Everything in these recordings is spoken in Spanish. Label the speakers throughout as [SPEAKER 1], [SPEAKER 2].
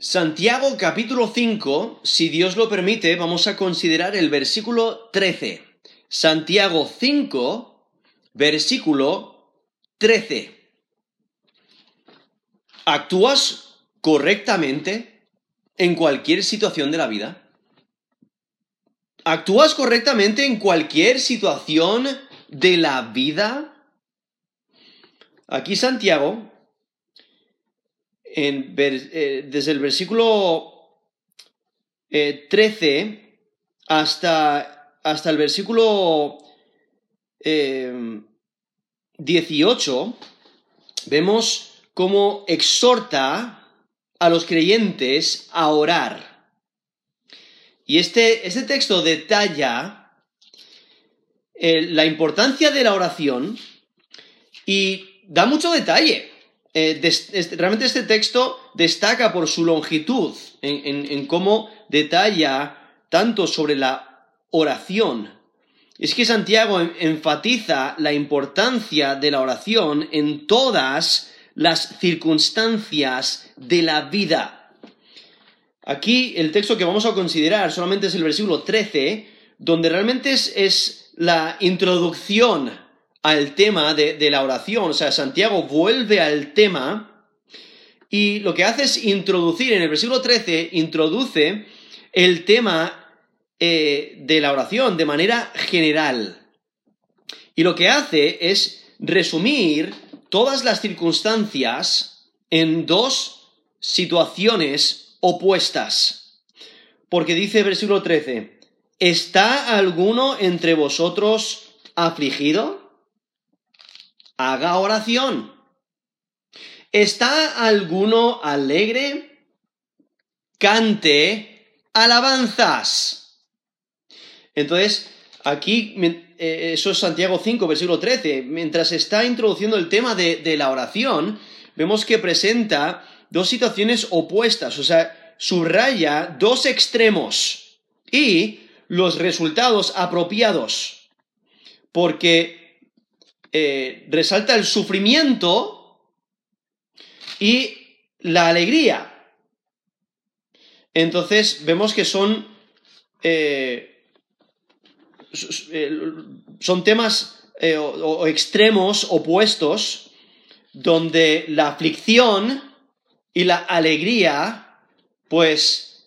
[SPEAKER 1] Santiago capítulo 5, si Dios lo permite, vamos a considerar el versículo 13. Santiago 5, versículo 13. ¿Actúas correctamente en cualquier situación de la vida? ¿Actúas correctamente en cualquier situación de la vida? Aquí Santiago eh, desde el versículo 13 eh, hasta, hasta, el versículo 18, eh, vemos cómo exhorta a los creyentes a orar. Y este, este texto detalla la importancia de la oración y da mucho detalle. Eh, realmente este texto destaca por su longitud, en, cómo detalla tanto sobre la oración. Es que Santiago enfatiza la importancia de la oración en todas las circunstancias de la vida. Aquí el texto que vamos a considerar solamente es el versículo 13, donde realmente es la introducción al tema de, la oración. O sea, Santiago vuelve al tema y lo que hace es introducir, en el versículo 13, introduce el tema eh, de la oración de manera general. Y lo que hace es resumir todas las circunstancias en dos situaciones opuestas. Porque dice el versículo 13, ¿está alguno entre vosotros afligido? Haga oración. ¿Está alguno alegre? Cante alabanzas. Entonces, aquí, eh, eso es Santiago 5, versículo 13, mientras está introduciendo el tema de, de la oración, vemos que presenta dos situaciones opuestas, o sea, subraya dos extremos y los resultados apropiados. Porque eh, resalta el sufrimiento y la alegría. Entonces vemos que son, eh, eh, son temas o, extremos opuestos donde la aflicción y la alegría, pues,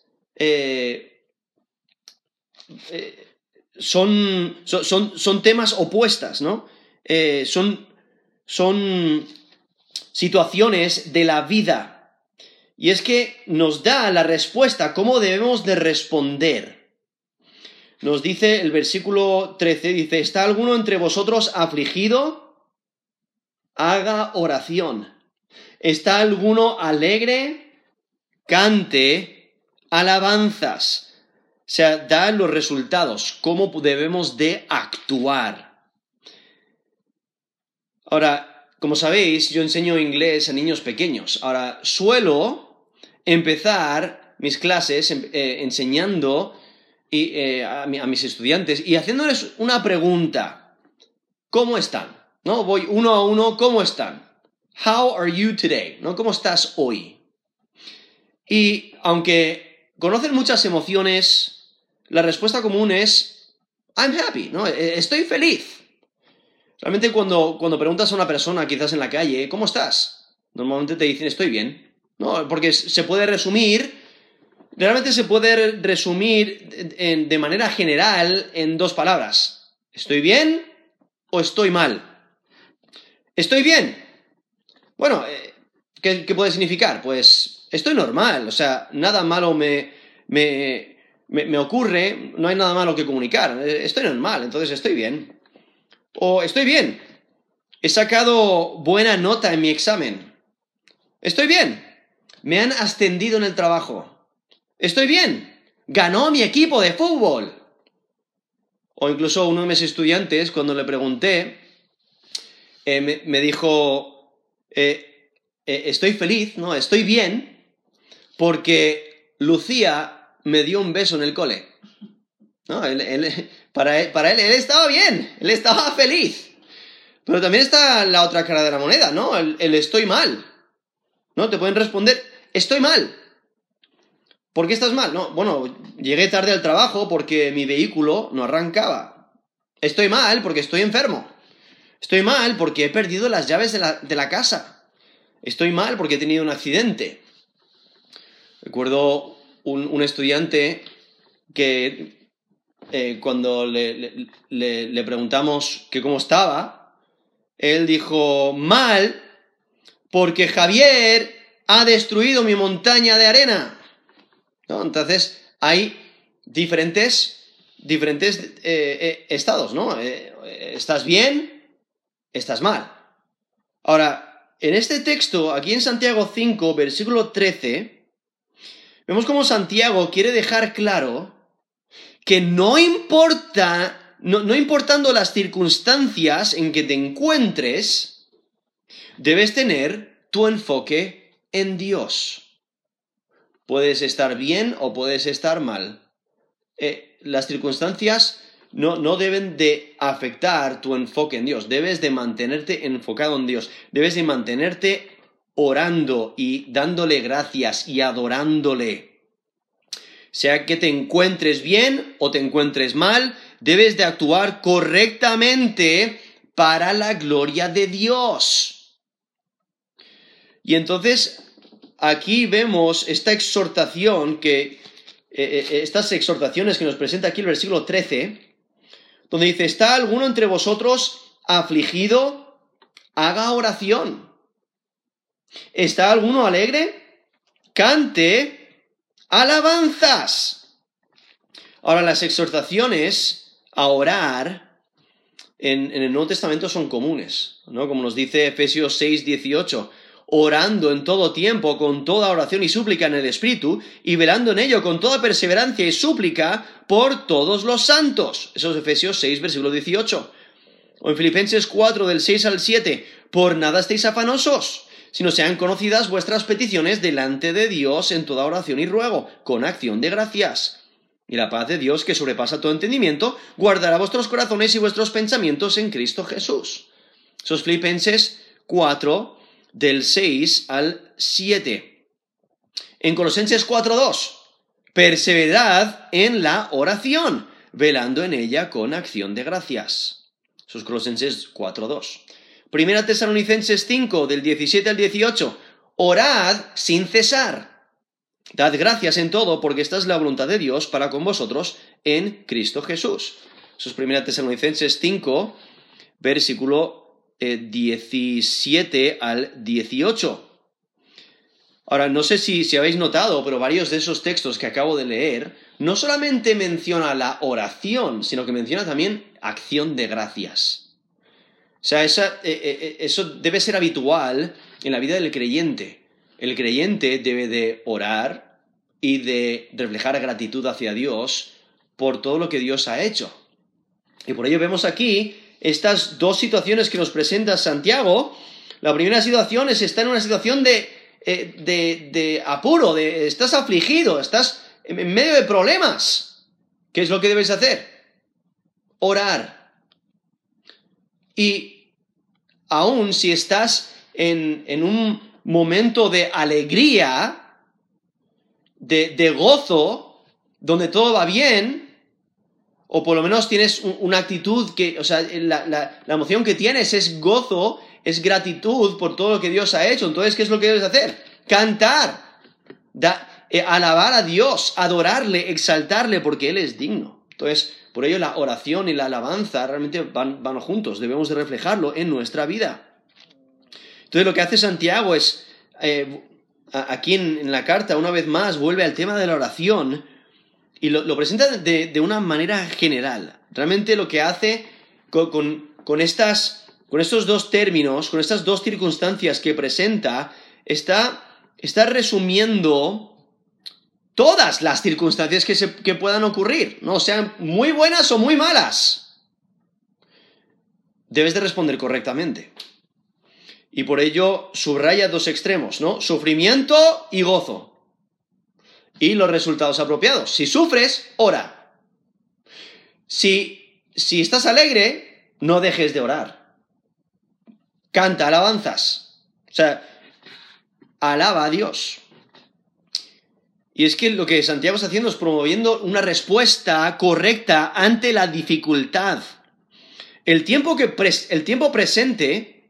[SPEAKER 1] son, son, son, temas opuestas, ¿no? Eh, son, son situaciones de la vida. Y es que nos da la respuesta, cómo debemos de responder. Nos dice el versículo 13, dice, ¿está alguno entre vosotros afligido? Haga oración. ¿Está alguno alegre? Cante alabanzas. O sea, da los resultados, cómo debemos de actuar. Ahora, como sabéis, yo enseño inglés a niños pequeños. Ahora, suelo empezar mis clases em, eh, enseñando eh, a, mis estudiantes y haciéndoles una pregunta. ¿Cómo están? ¿No? Voy uno a uno, ¿cómo están? How are you today? ¿No? ¿Cómo estás hoy? Y aunque conocen muchas emociones, la respuesta común es I'm happy, ¿no? E, estoy feliz. Realmente cuando, cuando preguntas a una persona, quizás en la calle, ¿cómo estás? Normalmente te dicen, estoy bien. No, porque se puede resumir, realmente se puede resumir de manera general en dos palabras. ¿Estoy bien o estoy mal? ¿Estoy bien? Bueno, eh, ¿qué, ¿qué, puede significar? Pues estoy normal, o sea, nada malo me, me, me ocurre, no hay nada malo que comunicar, eh, estoy normal, entonces estoy bien. O estoy bien. He sacado buena nota en mi examen. Estoy bien. Me han ascendido en el trabajo. Estoy bien. Ganó mi equipo de fútbol. O incluso uno de mis estudiantes, cuando le pregunté, eh, me, dijo, eh, eh, estoy feliz, ¿no? Estoy bien porque Lucía me dio un beso en el cole. ¿No? Para, él, él, estaba bien, él estaba feliz. Pero también está la otra cara de la moneda, ¿no? El, estoy mal. ¿No? Te pueden responder, estoy mal. ¿Por qué estás mal? No, bueno, llegué tarde al trabajo porque mi vehículo no arrancaba. Estoy mal porque estoy enfermo. Estoy mal porque he perdido las llaves de la, casa. Estoy mal porque he tenido un accidente. Recuerdo un, estudiante que eh, cuando le, le, preguntamos que cómo estaba, él dijo, mal porque Javier ha destruido mi montaña de arena. Entonces, hay diferentes, diferentes eh, eh, estados, ¿no? ¿Estás bien? ¿Estás mal? Ahora, en este texto, aquí en Santiago 5, versículo 13, vemos cómo Santiago quiere dejar claro que no importa, no importando las circunstancias en que te encuentres, debes tener tu enfoque en Dios. Puedes estar bien o puedes estar mal. Eh, las circunstancias no, no, deben de afectar tu enfoque en Dios. Debes de mantenerte enfocado en Dios. Debes de mantenerte orando y dándole gracias y adorándole. Sea que te encuentres bien o te encuentres mal, debes de actuar correctamente para la gloria de Dios. Y entonces aquí vemos esta exhortación que, eh, eh, estas exhortaciones que nos presenta aquí el versículo 13, donde dice, ¿está alguno entre vosotros afligido? Haga oración. ¿Está alguno alegre? Cante alabanzas. Ahora, las exhortaciones a orar en, el Nuevo Testamento son comunes, ¿no? Como nos dice Efesios 6, 18 orando en todo tiempo con toda oración y súplica en el Espíritu, y velando en ello con toda perseverancia y súplica por todos los santos. Eso es Efesios 6, versículo 18. O en Filipenses 4, del 6 al 7, por nada estéis afanosos, sino sean conocidas vuestras peticiones delante de Dios en toda oración y ruego, con acción de gracias. Y la paz de Dios, que sobrepasa todo entendimiento, guardará vuestros corazones y vuestros pensamientos en Cristo Jesús. Esos Filipenses 4, del 6 al 7. En Colosenses 4.2, perseverad en la oración, velando en ella con acción de gracias. Sus Colosenses 4.2. Primera Tesalonicenses 5, del 17 al 18, orad sin cesar. Dad gracias en todo, porque esta es la voluntad de Dios para con vosotros en Cristo Jesús. Sus Primera Tesalonicenses 5, versículo 17 eh, al 18. Ahora, no sé si, si habéis notado, pero varios de esos textos que acabo de leer no solamente menciona la oración, sino que menciona también acción de gracias. O sea, esa, eh, eh, eso debe ser habitual en la vida del creyente. El creyente debe de orar y de reflejar gratitud hacia Dios por todo lo que Dios ha hecho. Y por ello vemos aquí estas dos situaciones que nos presenta Santiago. La primera situación es estar en una situación de, eh, de, apuro, de estás afligido, estás en medio de problemas. ¿Qué es lo que debes hacer? Orar. Y aún si estás en, en un momento de alegría, de, de gozo, donde todo va bien, o por lo menos tienes una actitud que, o sea, la, emoción que tienes es gozo, es gratitud por todo lo que Dios ha hecho. Entonces, ¿qué es lo que debes hacer? Cantar, eh, alabar a Dios, adorarle, exaltarle, porque Él es digno. Entonces, por ello la oración y la alabanza realmente van, van juntos, debemos de reflejarlo en nuestra vida. Entonces, lo que hace Santiago es, eh, aquí en la carta, una vez más, vuelve al tema de la oración, y lo, presenta de, una manera general. Realmente lo que hace con, estas, con estos dos términos, con estas dos circunstancias que presenta, está, está resumiendo todas las circunstancias que, se, que puedan ocurrir, ¿no? sean muy buenas o muy malas. Debes de responder correctamente. Y por ello subraya dos extremos, ¿no? Sufrimiento y gozo y los resultados apropiados. Si sufres, ora. Si, si estás alegre, no dejes de orar. Canta alabanzas. O sea, alaba a Dios. Y es que lo que Santiago está haciendo es promoviendo una respuesta correcta ante la dificultad. El tiempo, que el tiempo presente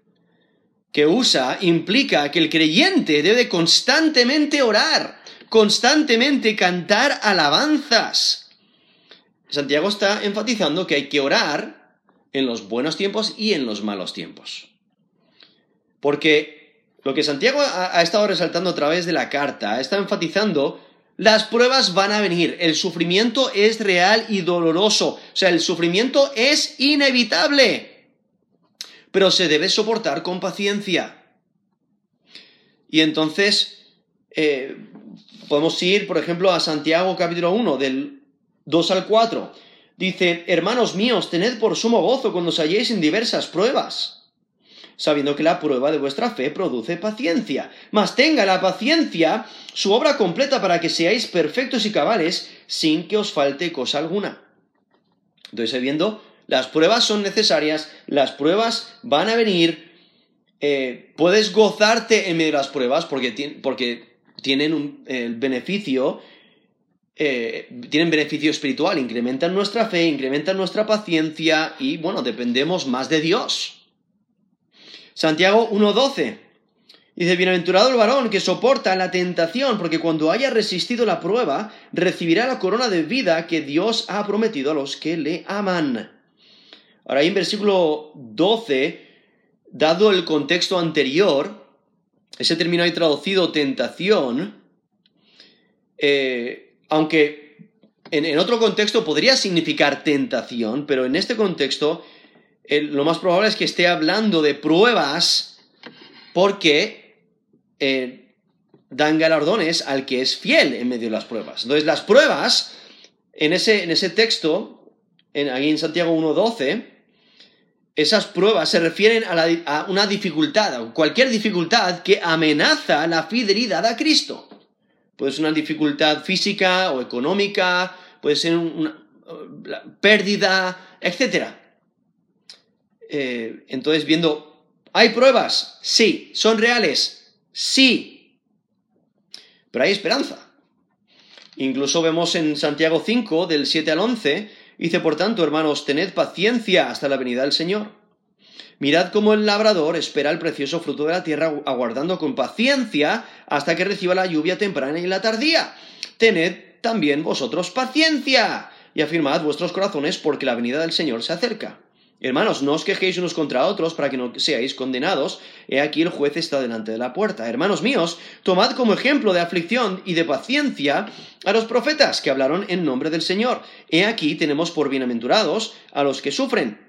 [SPEAKER 1] que usa implica que el creyente debe constantemente orar, constantemente cantar alabanzas. Santiago está enfatizando que hay que orar en los buenos tiempos y en los malos tiempos. Porque lo que Santiago ha, estado resaltando a través de la carta está enfatizando las pruebas van a venir, el sufrimiento es real y doloroso, o sea, el sufrimiento es inevitable, pero se debe soportar con paciencia. Y entonces, eh, podemos ir, por ejemplo, a Santiago capítulo 1, del 2 al 4. Dice, hermanos míos, tened por sumo gozo cuando os halléis en diversas pruebas sabiendo que la prueba de vuestra fe produce paciencia. Mas tenga la paciencia su obra completa para que seáis perfectos y cabales sin que os falte cosa alguna. Entonces, viendo, las pruebas son necesarias, las pruebas van a venir, eh, puedes gozarte en medio de las pruebas porque, tienen un beneficio, eh, tienen beneficio espiritual, incrementan nuestra fe, incrementan nuestra paciencia y, bueno, dependemos más de Dios. Santiago 1.12. Dice, bienaventurado el varón que soporta la tentación, porque cuando haya resistido la prueba, recibirá la corona de vida que Dios ha prometido a los que le aman. Ahora, ahí en versículo 12, dado el contexto anterior, ese término ahí traducido tentación, eh, aunque en, otro contexto podría significar tentación, pero en este contexto lo más probable es que esté hablando de pruebas porque eh, dan galardones al que es fiel en medio de las pruebas. Entonces, las pruebas, en ese, en ese texto, aquí en Santiago 1.12, esas pruebas se refieren a, a una dificultad, cualquier dificultad que amenaza la fidelidad a Cristo. Puede ser una dificultad física o económica, puede ser una pérdida, etcétera. Eh, entonces viendo, ¿hay pruebas? Sí. ¿Son reales? Sí. Pero hay esperanza. Incluso vemos en Santiago 5, del 7 al 11, dice, por tanto, hermanos, tened paciencia hasta la venida del Señor. Mirad cómo el labrador espera el precioso fruto de la tierra, aguardando con paciencia hasta que reciba la lluvia temprana y la tardía. Tened también vosotros paciencia y afirmad vuestros corazones porque la venida del Señor se acerca. Hermanos, no os quejéis unos contra otros para que no seáis condenados. He aquí el juez está delante de la puerta. Hermanos míos, tomad como ejemplo de aflicción y de paciencia a los profetas que hablaron en nombre del Señor. He aquí tenemos por bienaventurados a los que sufren.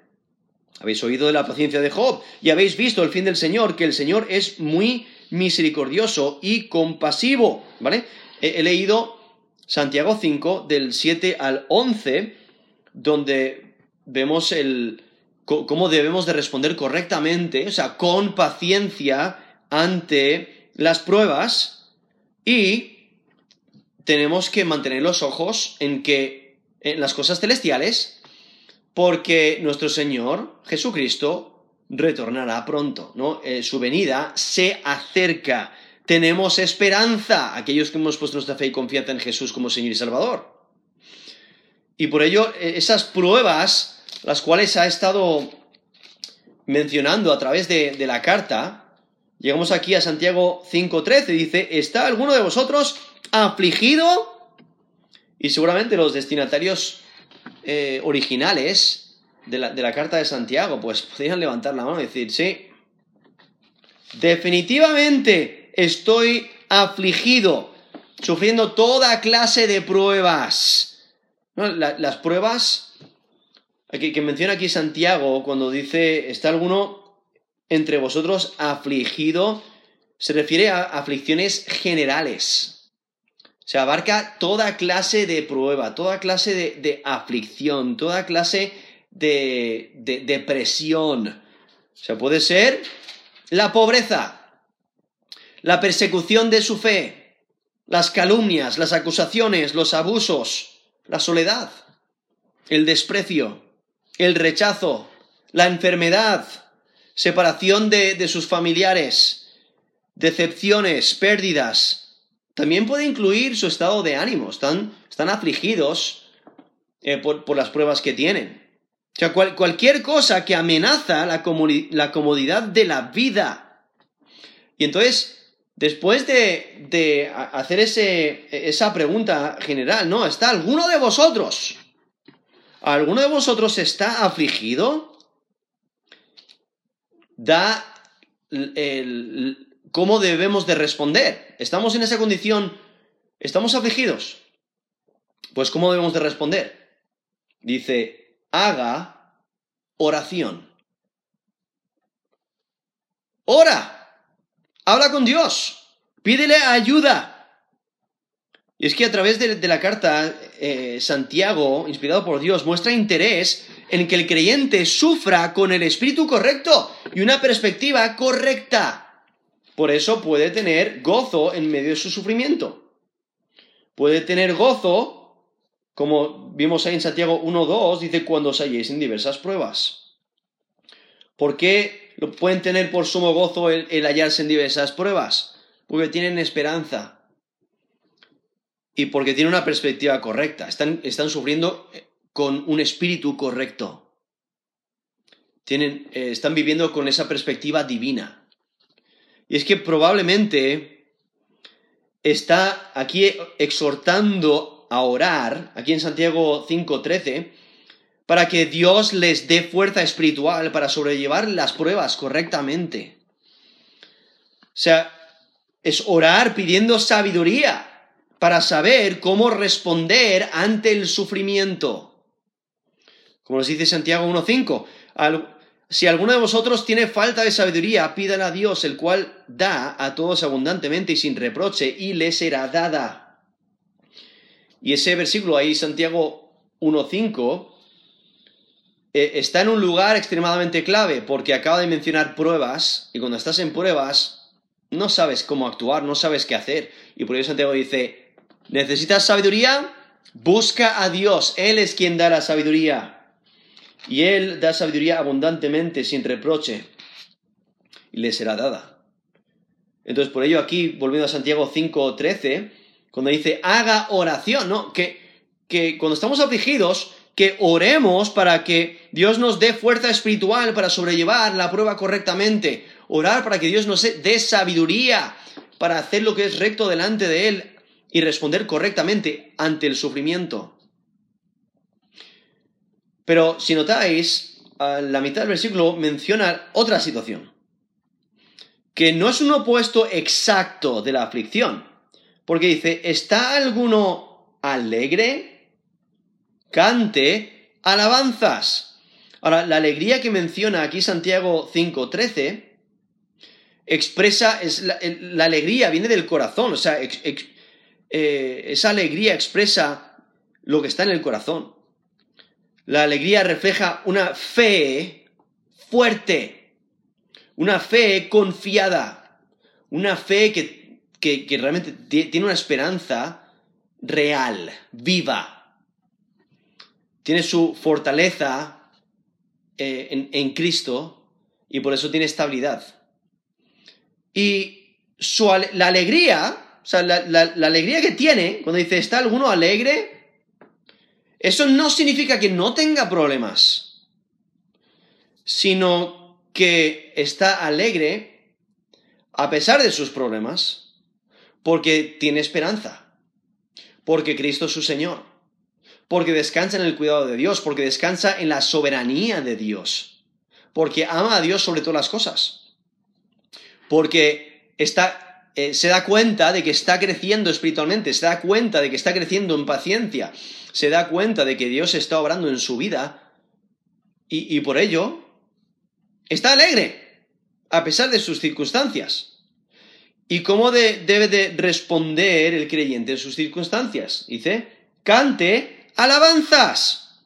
[SPEAKER 1] Habéis oído de la paciencia de Job y habéis visto el fin del Señor, que el Señor es muy misericordioso y compasivo. ¿Vale? He, he leído Santiago 5 del 7 al 11, donde vemos el, cómo debemos de responder correctamente, o sea, con paciencia ante las pruebas y tenemos que mantener los ojos en que en las cosas celestiales porque nuestro Señor Jesucristo retornará pronto, ¿no? Eh, su venida se acerca. Tenemos esperanza, aquellos que hemos puesto nuestra fe y confianza en Jesús como Señor y Salvador. Y por ello, eh, esas pruebas las cuales ha estado mencionando a través de, la carta, llegamos aquí a Santiago 5.13, dice, ¿está alguno de vosotros afligido? Y seguramente los destinatarios eh, originales de la, carta de Santiago, pues podrían levantar la mano y decir, sí, definitivamente estoy afligido, sufriendo toda clase de pruebas. las pruebas que, menciona aquí Santiago cuando dice, ¿está alguno entre vosotros afligido? Se refiere a aflicciones generales. Se abarca toda clase de prueba, toda clase de, aflicción, toda clase de, de depresión. O sea, puede ser la pobreza, la persecución de su fe, las calumnias, las acusaciones, los abusos, la soledad, el desprecio, el rechazo, la enfermedad, separación de, sus familiares, decepciones, pérdidas, también puede incluir su estado de ánimo. Están, están afligidos eh, por, las pruebas que tienen. O sea, cualquier cosa que amenaza la, la, comodidad de la vida. Y entonces, después de, de hacer ese, esa pregunta general, ¿no? ¿Está alguno de vosotros? ¿Alguno de vosotros está afligido? Da el, ¿cómo debemos de responder? ¿Estamos en esa condición? ¿Estamos afligidos? Pues ¿cómo debemos de responder? Dice, haga oración. Ora. Habla con Dios. Pídele ayuda. Y es que a través de, la carta, eh, Santiago, inspirado por Dios, muestra interés en que el creyente sufra con el espíritu correcto y una perspectiva correcta. Por eso puede tener gozo en medio de su sufrimiento. Puede tener gozo, como vimos ahí en Santiago 1.2, dice, cuando os halléis en diversas pruebas. ¿Por qué lo pueden tener por sumo gozo el, hallarse en diversas pruebas? Porque tienen esperanza. Y porque tienen una perspectiva correcta. Están, están sufriendo eh, con un espíritu correcto. Tienen, eh, están viviendo con esa perspectiva divina. Y es que probablemente está aquí exhortando a orar, aquí en Santiago 5:13, para que Dios les dé fuerza espiritual para sobrellevar las pruebas correctamente. O sea, es orar pidiendo sabiduría para saber cómo responder ante el sufrimiento. Como nos dice Santiago 1.5, si alguno de vosotros tiene falta de sabiduría, pídala a Dios, el cual da a todos abundantemente y sin reproche, y le será dada. Y ese versículo ahí, Santiago 1.5, eh, está en un lugar extremadamente clave, porque acaba de mencionar pruebas, y cuando estás en pruebas, no sabes cómo actuar, no sabes qué hacer. Y por eso Santiago dice, ¿necesitas sabiduría? Busca a Dios, Él es quien da la sabiduría y Él da sabiduría abundantemente, sin reproche, y le será dada. Entonces, por ello aquí, volviendo a Santiago 5.13, cuando dice, haga oración, ¿no? Que, que cuando estamos afligidos, que oremos para que Dios nos dé fuerza espiritual para sobrellevar la prueba correctamente. Orar para que Dios nos dé sabiduría para hacer lo que es recto delante de Él y responder correctamente ante el sufrimiento. Pero si notáis, a la mitad del versículo menciona otra situación, que no es un opuesto exacto de la aflicción, porque dice, ¿está alguno alegre? Cante alabanzas. Ahora, la alegría que menciona aquí Santiago 5.13 expresa, es la, alegría viene del corazón, o sea, eh, esa alegría expresa lo que está en el corazón. La alegría refleja una fe fuerte, una fe confiada, una fe que, realmente tiene una esperanza real, viva. Tiene su fortaleza eh, en, Cristo y por eso tiene estabilidad. Y la alegría, o sea, la, la alegría que tiene, cuando dice, ¿está alguno alegre? Eso no significa que no tenga problemas, sino que está alegre a pesar de sus problemas, porque tiene esperanza, porque Cristo es su Señor, porque descansa en el cuidado de Dios, porque descansa en la soberanía de Dios, porque ama a Dios sobre todas las cosas, porque está, eh, se da cuenta de que está creciendo espiritualmente, se da cuenta de que está creciendo en paciencia, se da cuenta de que Dios está obrando en su vida y, por ello está alegre, a pesar de sus circunstancias. ¿Y cómo debe de responder el creyente en sus circunstancias? Dice, cante alabanzas.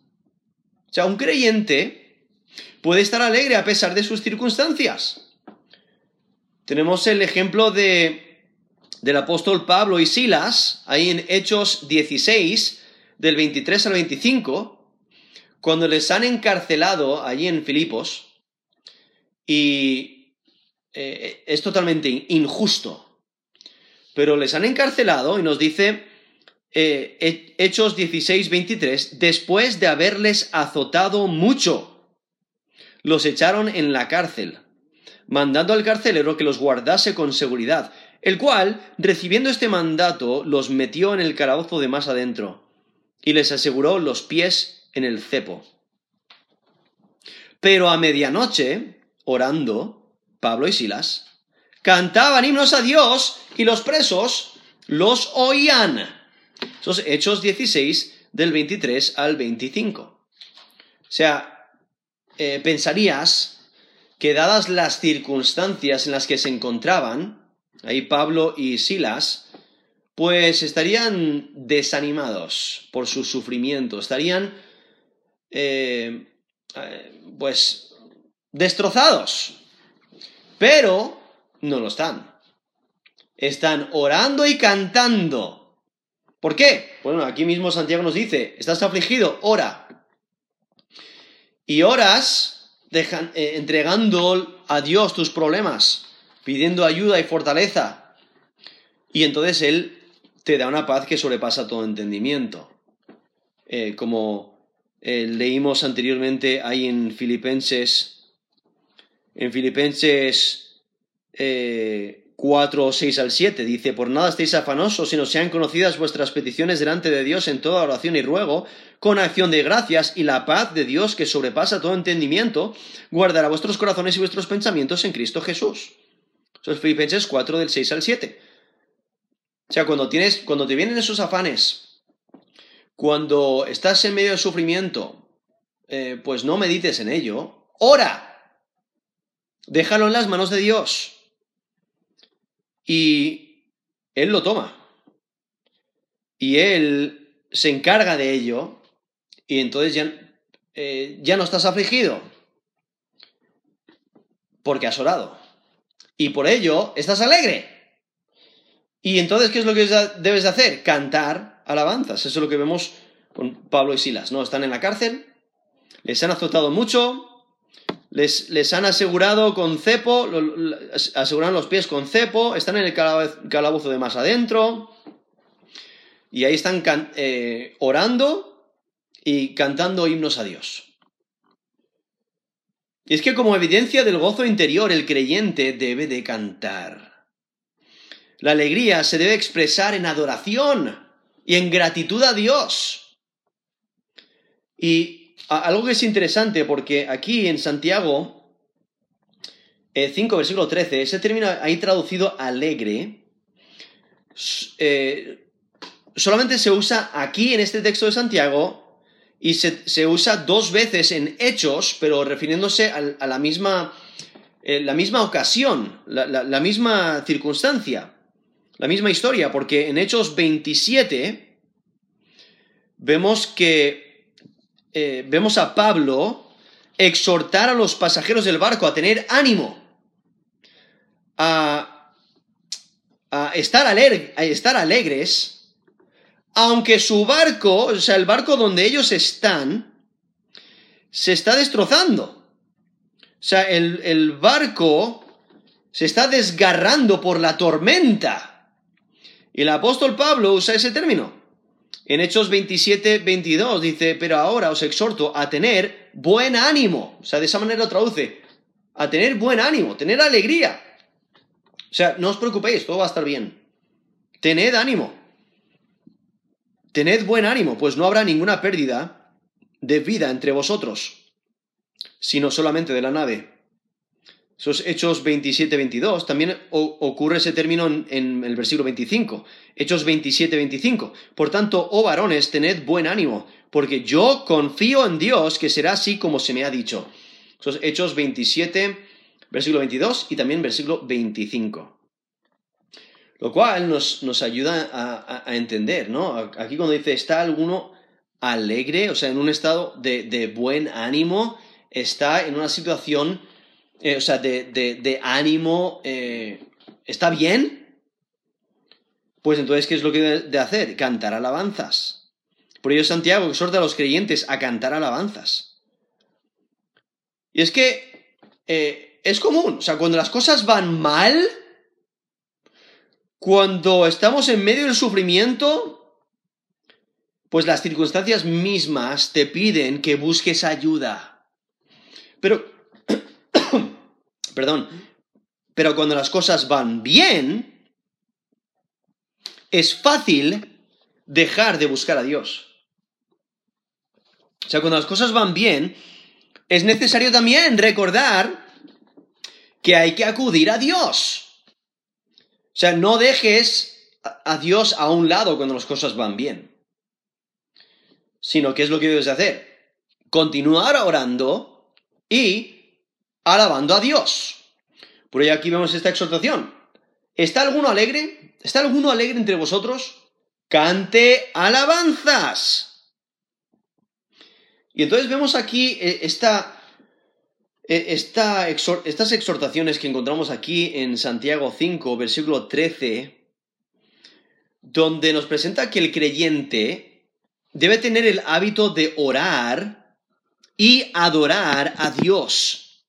[SPEAKER 1] O sea, un creyente puede estar alegre a pesar de sus circunstancias. Tenemos el ejemplo de, del apóstol Pablo y Silas, ahí en Hechos 16, del 23 al 25, cuando les han encarcelado allí en Filipos, y eh, es totalmente injusto, pero les han encarcelado y nos dice eh, Hechos 16, 23, después de haberles azotado mucho, los echaron en la cárcel, mandando al carcelero que los guardase con seguridad, el cual, recibiendo este mandato, los metió en el calabozo de más adentro y les aseguró los pies en el cepo. Pero a medianoche, orando, Pablo y Silas cantaban himnos a Dios y los presos los oían. Esos Hechos 16 del 23 al 25. O sea, eh, pensarías que dadas las circunstancias en las que se encontraban, ahí Pablo y Silas, pues estarían desanimados por su sufrimiento, estarían eh, eh, pues destrozados, pero no lo están. Están orando y cantando. ¿Por qué? Bueno, aquí mismo Santiago nos dice, estás afligido, ora. Y oras eh, entregando a Dios tus problemas, pidiendo ayuda y fortaleza. Y entonces Él te da una paz que sobrepasa todo entendimiento. Eh, como eh, leímos anteriormente ahí en Filipenses, en Filipenses 4, eh, 6 al 7, dice, por nada estéis afanosos, sino sean conocidas vuestras peticiones delante de Dios en toda oración y ruego, con acción de gracias, y la paz de Dios que sobrepasa todo entendimiento, guardará vuestros corazones y vuestros pensamientos en Cristo Jesús. Eso es Filipenses 4 del 6 al 7. O sea, cuando tienes, cuando te vienen esos afanes, cuando estás en medio de sufrimiento, eh, pues no medites en ello, ora. Déjalo en las manos de Dios. Y Él lo toma. Y Él se encarga de ello. Y entonces ya, eh, ya no estás afligido. Porque has orado. Y por ello estás alegre. Y entonces, ¿qué es lo que debes de hacer? Cantar alabanzas. Eso es lo que vemos con Pablo y Silas, ¿no? Están en la cárcel, les han azotado mucho, les, les han asegurado con cepo, aseguran los pies con cepo, están en el calabozo de más adentro, y ahí están eh, orando y cantando himnos a Dios. Y es que como evidencia del gozo interior, el creyente debe de cantar. La alegría se debe expresar en adoración y en gratitud a Dios. Y algo que es interesante, porque aquí en Santiago 5, eh, versículo 13, ese término ahí traducido alegre, eh, solamente se usa aquí en este texto de Santiago y se, usa dos veces en Hechos, pero refiriéndose a, la, misma, eh, la misma ocasión, la misma circunstancia la misma historia, porque en Hechos 27 vemos que eh, vemos a Pablo exhortar a los pasajeros del barco a tener ánimo, a, estar, a estar alegres, aunque su barco, o sea, el barco donde ellos están, se está destrozando. O sea, el, barco se está desgarrando por la tormenta. Y el apóstol Pablo usa ese término. En Hechos 27, 22 dice, pero ahora os exhorto a tener buen ánimo. O sea, de esa manera lo traduce. A tener buen ánimo, tener alegría. O sea, no os preocupéis, todo va a estar bien. Tened ánimo. Tened buen ánimo, pues no habrá ninguna pérdida de vida entre vosotros, sino solamente de la nave. Esos Hechos 27-22, también ocurre ese término en, el versículo 25. Hechos 27-25. Por tanto, oh varones, tened buen ánimo, porque yo confío en Dios que será así como se me ha dicho. Esos Hechos 27, versículo 22 y también versículo 25. Lo cual nos, nos ayuda a, entender, ¿no? Aquí cuando dice, ¿está alguno alegre? O sea, en un estado de, de buen ánimo, está en una situación eh, o sea, de, ánimo, eh, ¿está bien? Pues entonces, ¿qué es lo que debe de hacer? Cantar alabanzas. Por ello Santiago exhorta a los creyentes a cantar alabanzas. Y es que eh, es común, o sea, cuando las cosas van mal, cuando estamos en medio del sufrimiento, pues las circunstancias mismas te piden que busques ayuda. Pero, perdón, pero cuando las cosas van bien, es fácil dejar de buscar a Dios. O sea, cuando las cosas van bien, es necesario también recordar que hay que acudir a Dios. O sea, no dejes a Dios a un lado cuando las cosas van bien. Sino, ¿qué es lo que debes hacer? Continuar orando y alabando a Dios. Por ello aquí vemos esta exhortación. ¿Está alguno alegre? ¿Está alguno alegre entre vosotros? Cante alabanzas. Y entonces vemos aquí eh, eh, estas exhortaciones que encontramos aquí en Santiago 5, versículo 13, donde nos presenta que el creyente debe tener el hábito de orar y adorar a Dios.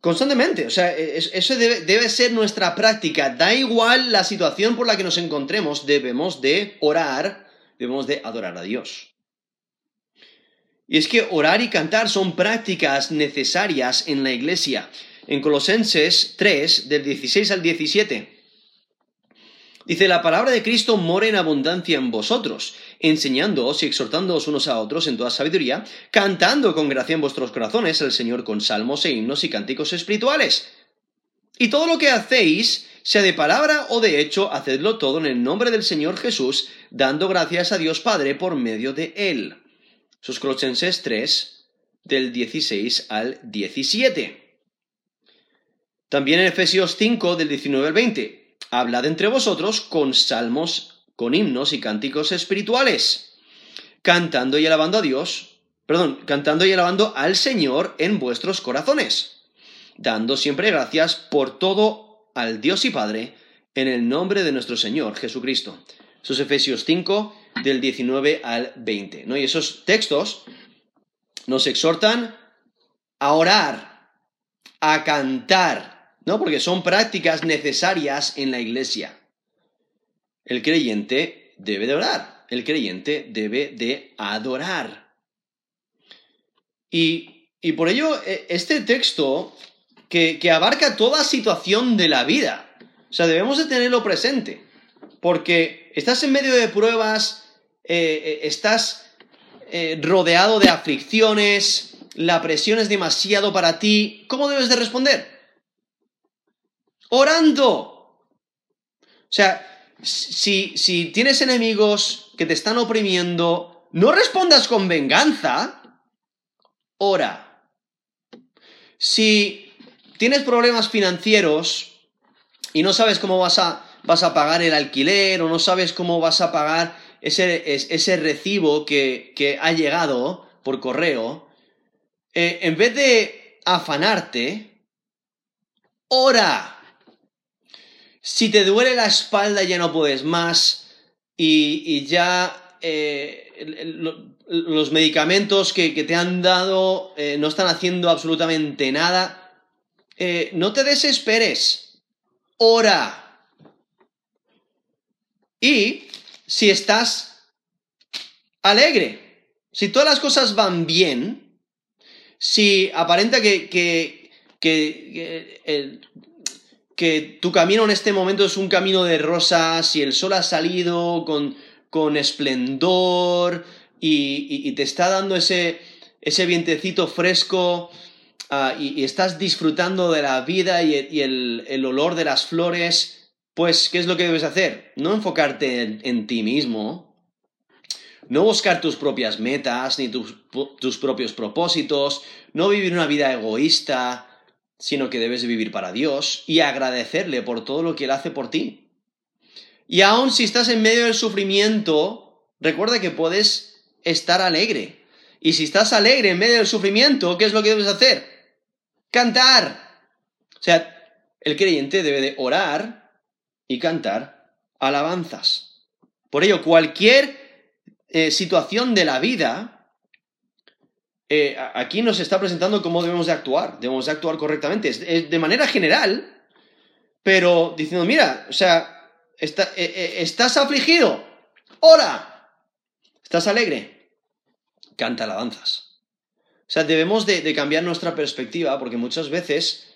[SPEAKER 1] Constantemente, o sea, e, eso debe, debe, ser nuestra práctica. Da igual la situación por la que nos encontremos, debemos de orar, debemos de adorar a Dios. Y es que orar y cantar son prácticas necesarias en la iglesia. En Colosenses 3, del 16 al 17. Dice, la palabra de Cristo mora en abundancia en vosotros, enseñándoos y exhortándoos unos a otros en toda sabiduría, cantando con gracia en vuestros corazones al Señor con salmos e himnos y cánticos espirituales. Y todo lo que hacéis, sea de palabra o de hecho, hacedlo todo en el nombre del Señor Jesús, dando gracias a Dios Padre por medio de Él. Sus Colosenses 3, del 16 al 17. También en Efesios 5, del 19 al 20. Hablad entre vosotros con salmos, con himnos y cánticos espirituales, cantando y alabando a Dios, perdón, cantando y alabando al Señor en vuestros corazones, dando siempre gracias por todo al Dios y Padre, en el nombre de nuestro Señor Jesucristo. Sus Efesios 5, del 19 al 20. ¿no? Y esos textos nos exhortan a orar, a cantar, ¿no? Porque son prácticas necesarias en la iglesia. El creyente debe de orar, el creyente debe de adorar. Y, y por ello, e, este texto que, que abarca toda situación de la vida, o sea, debemos de tenerlo presente, porque estás en medio de pruebas, eh, eh, estás eh, rodeado de aflicciones, la presión es demasiado para ti, ¿cómo debes de responder? Orando. O sea, si, si tienes enemigos que te están oprimiendo, no respondas con venganza, ora. Si tienes problemas financieros y no sabes cómo vas a, vas a pagar el alquiler o no sabes cómo vas a pagar ese, ese recibo que, ha llegado por correo, eh, en vez de afanarte, ora. Si te duele la espalda ya no puedes más y, ya eh, los medicamentos que, te han dado eh, no están haciendo absolutamente nada, no te desesperes. Ora. Y si estás alegre, si todas las cosas van bien, si aparenta que, que, que, tu camino en este momento es un camino de rosas, si el sol ha salido con, con esplendor y, te está dando ese, ese vientecito fresco ah, y, estás disfrutando de la vida y, el, el olor de las flores, pues, ¿qué es lo que debes hacer? No enfocarte en, ti mismo, no buscar tus propias metas ni tus, tus, propios propósitos, no vivir una vida egoísta, sino que debes vivir para Dios y agradecerle por todo lo que Él hace por ti. Y aun si estás en medio del sufrimiento, recuerda que puedes estar alegre. Y si estás alegre en medio del sufrimiento, ¿qué es lo que debes hacer? Cantar. O sea, el creyente debe de orar y cantar alabanzas. Por ello, cualquier eh, situación de la vida, eh, aquí nos está presentando cómo debemos de actuar. Debemos de actuar correctamente. de manera general, pero diciendo, mira, o sea, está- eh, estás afligido, ora, estás alegre, canta alabanzas. O sea, debemos de, de cambiar nuestra perspectiva porque muchas veces,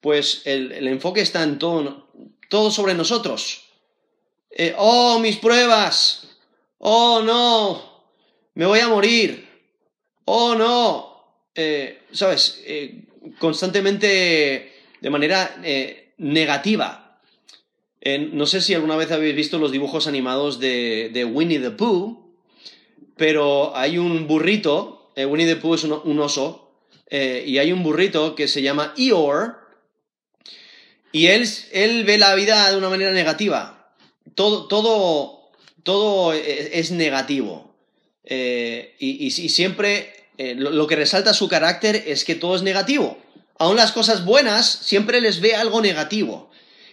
[SPEAKER 1] pues, el, el enfoque está en todo, todo sobre nosotros. Eh, oh, mis pruebas, oh, no, me voy a morir, oh, no, Eh, ¿sabes? Eh, constantemente de manera negativa. No sé si alguna vez habéis visto los dibujos animados de, Winnie the Pooh, pero hay un burrito, Winnie the Pooh es un, un oso, y hay un burrito que se llama Eeyore, y él, él ve la vida de una manera negativa. Todo, todo, todo es, es negativo. Eh, y, y- siempre eh, lo, lo que resalta su carácter es que todo es negativo. Aún las cosas buenas siempre les ve algo negativo.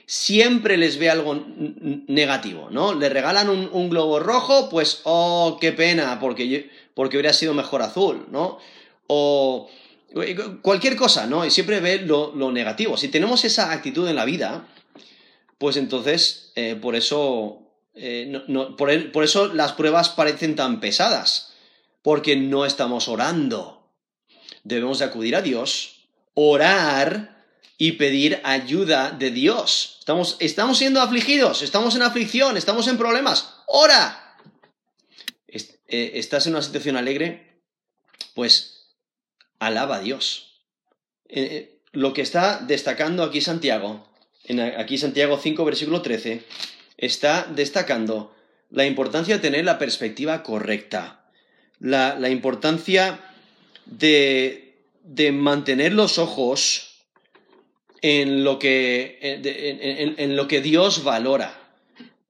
[SPEAKER 1] Siempre les ve algo negativo, ¿no? Le regalan un, un globo rojo, pues, oh, qué pena, porque, porque hubiera sido mejor azul, ¿no? O cualquier cosa, ¿no? Y siempre ve lo, negativo. Si tenemos esa actitud en la vida, pues entonces, eh, por eso, eh, no- no- por, eso las pruebas parecen tan pesadas, porque no estamos orando. Debemos de acudir a Dios, orar y pedir ayuda de Dios. Estamos, estamos siendo afligidos, estamos en aflicción, estamos en problemas. ¡Ora! Est- eh, ¿Estás en una situación alegre? Pues alaba a Dios. Eh, eh, lo que está destacando aquí Santiago, en aquí Santiago 5, versículo 13, está destacando la importancia de tener la perspectiva correcta, la, importancia de, de mantener los ojos en lo que, en, lo que Dios valora.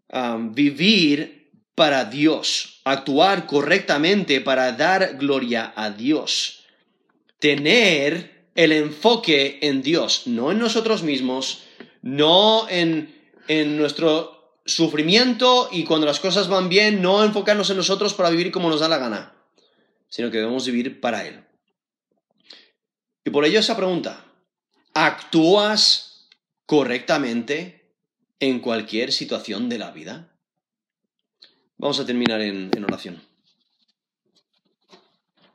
[SPEAKER 1] Um, vivir para Dios, actuar correctamente para dar gloria a Dios tener el enfoque en Dios, no en nosotros mismos, no en, en nuestro sufrimiento y cuando las cosas van bien, no enfocarnos en nosotros para vivir como nos da la gana, sino que debemos vivir para Él. Y por ello esa pregunta, ¿actúas correctamente en cualquier situación de la vida? Vamos a terminar en, en oración.